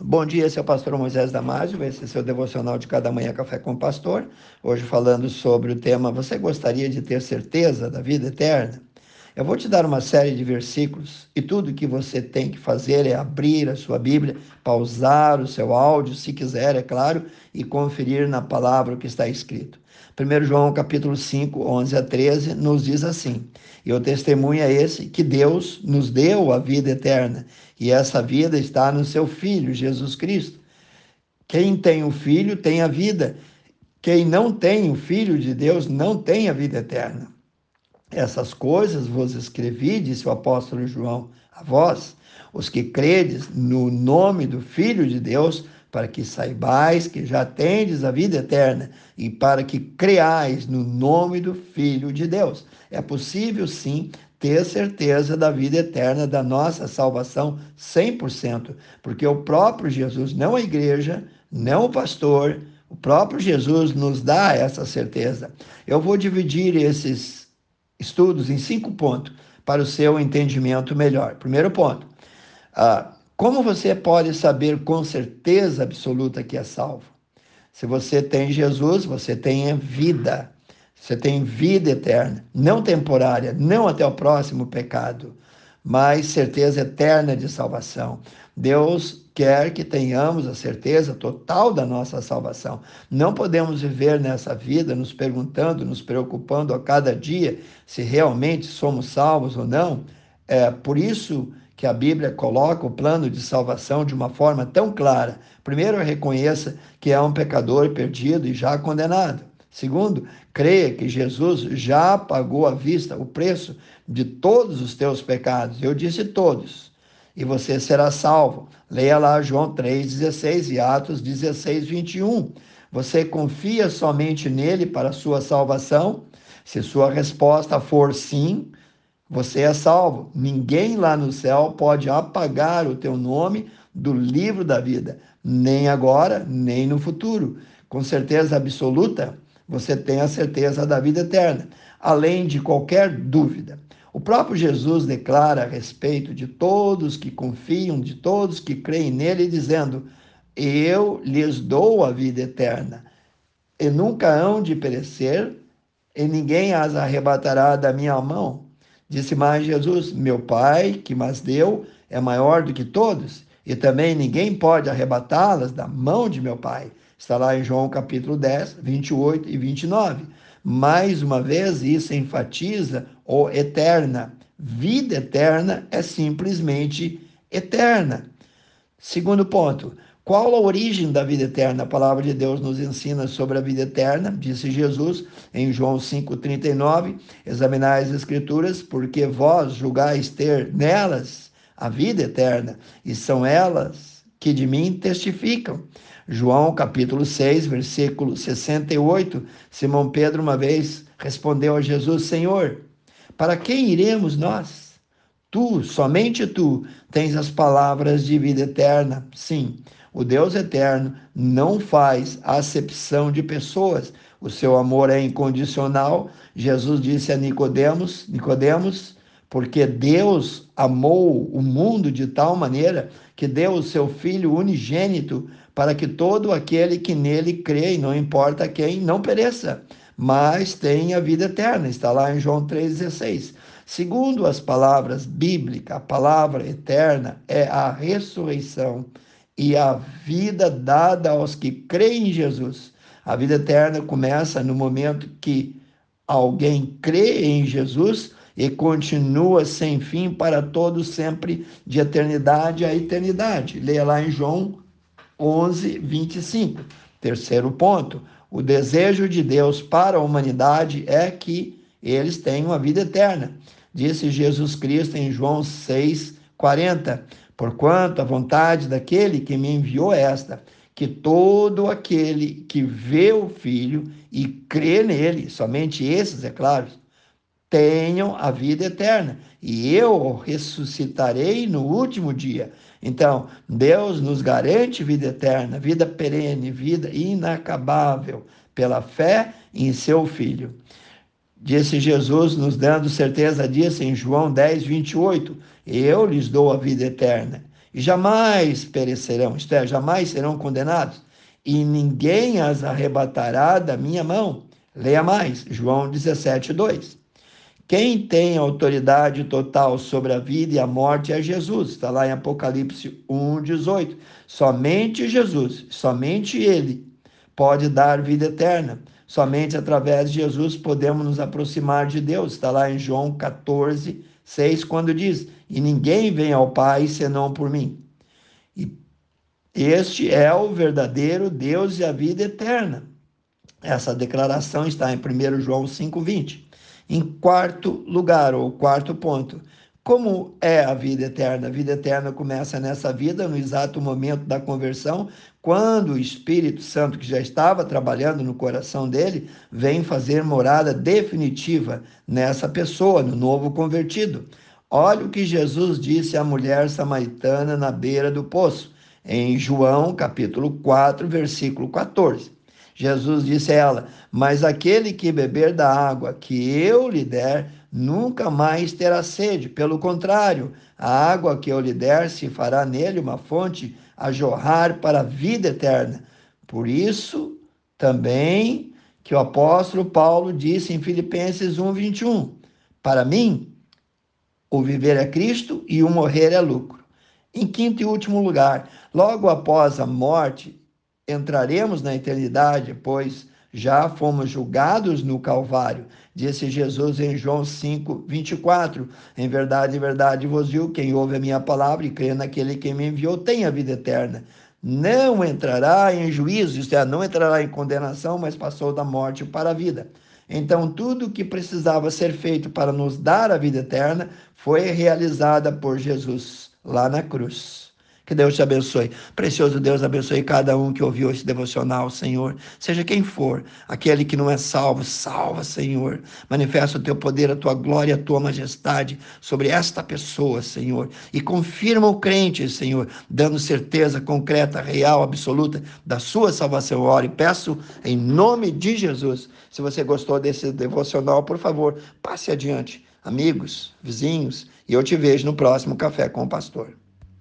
Bom dia, o pastor Moisés Damásio, esse é seu devocional de cada manhã Café com o Pastor. Hoje falando sobre o tema Você gostaria de ter certeza da vida eterna? Eu vou te dar uma série de versículos e tudo que você tem que fazer é abrir a sua Bíblia, pausar o seu áudio, se quiser, é claro, e conferir na palavra o que está escrito. 1 João capítulo 5, 11 a 13, nos diz assim, e o testemunho é esse, que Deus nos deu a vida eterna, e essa vida está no seu Filho, Jesus Cristo. Quem tem o Filho tem a vida, quem não tem o Filho de Deus não tem a vida eterna. Essas coisas vos escrevi, disse o apóstolo João, a vós, os que credes no nome do Filho de Deus, para que saibais que já tendes a vida eterna e para que creais no nome do Filho de Deus. É possível, sim, ter certeza da vida eterna, da nossa salvação 100%, porque o próprio Jesus, não a igreja, não o pastor, o próprio Jesus nos dá essa certeza. Eu vou dividir esses estudos em cinco pontos para o seu entendimento melhor. Primeiro ponto, ah, como você pode saber com certeza absoluta que é salvo? Se você tem Jesus, você tem vida. Você tem vida eterna, não temporária, não até o próximo pecado, mas certeza eterna de salvação. Deus quer que tenhamos a certeza total da nossa salvação. Não podemos viver nessa vida nos perguntando, nos preocupando a cada dia se realmente somos salvos ou não. É por isso que a Bíblia coloca o plano de salvação de uma forma tão clara. Primeiro, reconheça que é um pecador perdido e já condenado. Segundo, creia que Jesus já pagou à vista o preço de todos os teus pecados. Eu disse todos. E você será salvo. Leia lá João 3,16 e Atos 16, 21. Você confia somente nele para a sua salvação? Se sua resposta for sim, você é salvo. Ninguém lá no céu pode apagar o teu nome do livro da vida, nem agora, nem no futuro. Com certeza absoluta, você tem a certeza da vida eterna, além de qualquer dúvida. O próprio Jesus declara a respeito de todos que confiam, de todos que creem nele, dizendo: Eu lhes dou a vida eterna, e nunca hão de perecer, e ninguém as arrebatará da minha mão. Disse mais Jesus: Meu Pai, que mas deu, é maior do que todos, e também ninguém pode arrebatá-las da mão de meu Pai. Está lá em João capítulo 10, 28 e 29. Mais uma vez, isso enfatiza o eterna. Vida eterna é simplesmente eterna. Segundo ponto, qual a origem da vida eterna? A palavra de Deus nos ensina sobre a vida eterna, disse Jesus em João 5,39: Examinai as Escrituras, porque vós julgais ter nelas a vida eterna, e são elas que de mim testificam. João capítulo 6, versículo 68, Simão Pedro uma vez respondeu a Jesus: Senhor, para quem iremos nós? Tu, somente tu, tens as palavras de vida eterna. Sim, o Deus eterno não faz acepção de pessoas. O seu amor é incondicional. Jesus disse a Nicodemos, Nicodemos, porque Deus amou o mundo de tal maneira que deu o seu filho unigênito para que todo aquele que nele crê, não importa quem, não pereça, mas tenha vida eterna. Está lá em João 3,16. Segundo as palavras bíblicas, a palavra eterna é a ressurreição e a vida dada aos que creem em Jesus. A vida eterna começa no momento que alguém crê em Jesus e continua sem fim para todos sempre, de eternidade a eternidade. Leia lá em João 11, 25. Terceiro ponto: o desejo de Deus para a humanidade é que eles tenham a vida eterna. Disse Jesus Cristo em João 6, 40. Porquanto a vontade daquele que me enviou é esta, que todo aquele que vê o Filho e crê nele, somente esses, é claro, tenham a vida eterna, e eu ressuscitarei no último dia. Então, Deus nos garante vida eterna, vida perene, vida inacabável, pela fé em seu Filho. Disse Jesus, nos dando certeza disso em João 10, 28. Eu lhes dou a vida eterna, e jamais perecerão, isto é, jamais serão condenados, e ninguém as arrebatará da minha mão. Leia mais, João 17, 2. Quem tem autoridade total sobre a vida e a morte é Jesus. Está lá em Apocalipse 1, 18. Somente Jesus, somente Ele pode dar vida eterna. Somente através de Jesus podemos nos aproximar de Deus. Está lá em João 14, 6, quando diz: E ninguém vem ao Pai senão por mim. E este é o verdadeiro Deus e a vida eterna. Essa declaração está em 1 João 5,20. Em quarto lugar, ou quarto ponto, como é a vida eterna? A vida eterna começa nessa vida, no exato momento da conversão, quando o Espírito Santo, que já estava trabalhando no coração dele, vem fazer morada definitiva nessa pessoa, no novo convertido. Olha o que Jesus disse à mulher samaritana na beira do poço, em João capítulo 4, versículo 14. Jesus disse a ela: Mas aquele que beber da água que eu lhe der, nunca mais terá sede. Pelo contrário, a água que eu lhe der se fará nele uma fonte a jorrar para a vida eterna. Por isso, também que o apóstolo Paulo disse em Filipenses 1:21, para mim, o viver é Cristo e o morrer é lucro. Em quinto e último lugar, logo após a morte, entraremos na eternidade, pois já fomos julgados no Calvário, disse Jesus em João 5, 24. Em verdade, em verdade vos digo: quem ouve a minha palavra e crê naquele que me enviou tem a vida eterna. Não entrará em juízo, isto é, não entrará em condenação, mas passou da morte para a vida. Então, tudo o que precisava ser feito para nos dar a vida eterna foi realizada por Jesus lá na cruz. Que Deus te abençoe. Precioso Deus, abençoe cada um que ouviu esse devocional, Senhor. Seja quem for, aquele que não é salvo, salva, Senhor. Manifesta o teu poder, a tua glória, a tua majestade sobre esta pessoa, Senhor. E confirma o crente, Senhor, dando certeza concreta, real, absoluta da sua salvação. Oro e peço em nome de Jesus. Se você gostou desse devocional, por favor, passe adiante. Amigos, vizinhos, e eu te vejo no próximo Café com o Pastor.